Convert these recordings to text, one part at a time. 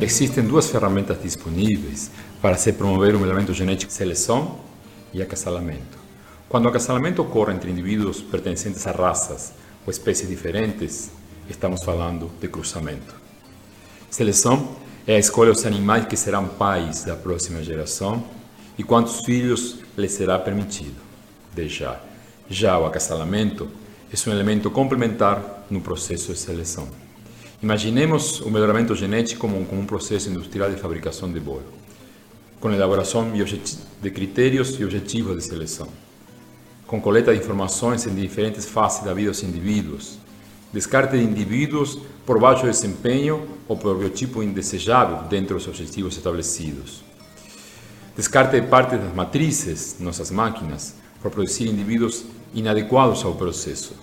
Existem duas ferramentas disponíveis para se promover o melhoramento genético: seleção e acasalamento. Quando o acasalamento ocorre entre indivíduos pertencentes a raças ou espécies diferentes, estamos falando de cruzamento. Seleção é a escolha dos animais que serão pais da próxima geração e quantos filhos lhes será permitido deixar. Já o acasalamento é um elemento complementar no processo de seleção. Imaginemos o melhoramento genético como um, processo industrial de fabricação de bolo, com elaboração de critérios e objetivos de seleção, com coleta de informações em diferentes fases da vida dos indivíduos, descarte de indivíduos por baixo desempenho ou por biotipo indesejável dentro dos objetivos estabelecidos, descarte de parte das matrizes, nossas máquinas, por produzir indivíduos inadequados ao processo.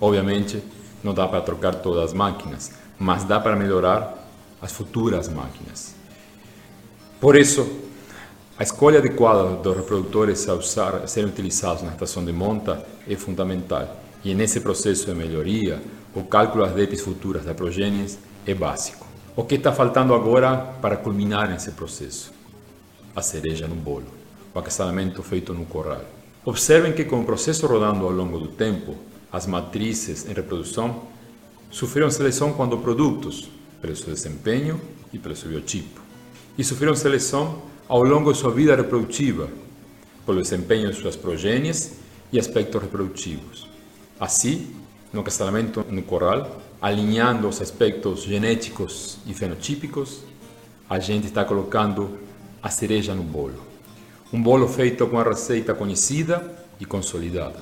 Obviamente, não dá para trocar todas as máquinas, mas dá para melhorar as futuras máquinas. Por isso, a escolha adequada dos reprodutores a, usar, a serem utilizados na estação de monta é fundamental. E nesse processo de melhoria, o cálculo das DEPs futuras da progênies é básico. O que está faltando agora para culminar nesse processo? A cereja no bolo, o acasalamento feito no corral. Observem que com o processo rodando ao longo do tempo, as matrizes em reprodução sofreram seleção quando produtos, pelo seu desempenho e pelo seu biotipo, e sofreram seleção ao longo de sua vida reprodutiva, pelo desempenho de suas progênies e aspectos reprodutivos. Assim, no casamento no corral, alinhando os aspectos genéticos e fenotípicos, a gente está colocando a cereja no bolo. Um bolo feito com a receita conhecida e consolidada.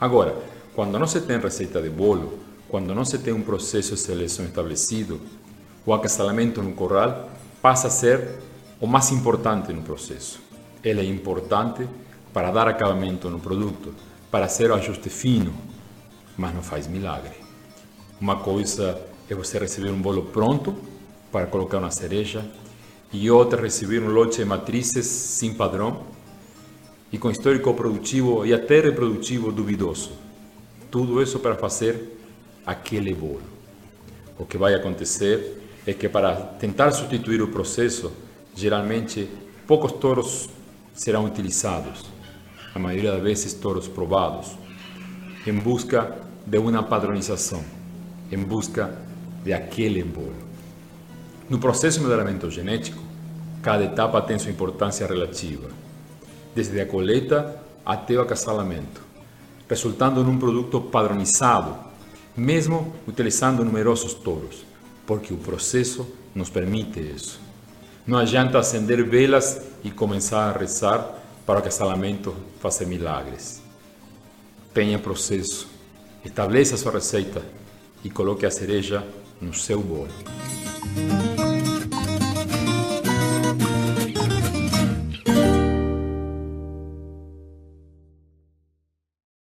Agora, quando não se tem receita de bolo, quando não se tem um processo de seleção estabelecido, o acasalamento no corral passa a ser o mais importante no processo. Ele é importante para dar acabamento no produto, para ser o ajuste fino, mas não faz milagre. Uma coisa é você receber um bolo pronto para colocar uma cereja e outra receber um lote de matrizes sem padrão e com histórico produtivo e até reprodutivo duvidoso. Tudo isso para fazer aquele bolo. O que vai acontecer é que para tentar substituir o processo, geralmente poucos touros serão utilizados, a maioria das vezes touros provados, em busca de uma padronização, em busca de aquele bolo. No processo de melhoramento genético, cada etapa tem sua importância relativa, desde a coleta até o acasalamento resultando num produto padronizado, mesmo utilizando numerosos touros, porque o processo nos permite isso. Não adianta acender velas e começar a rezar para o acasalamento fazer milagres. Tenha processo, estabeleça sua receita e coloque a cereja no seu bolo.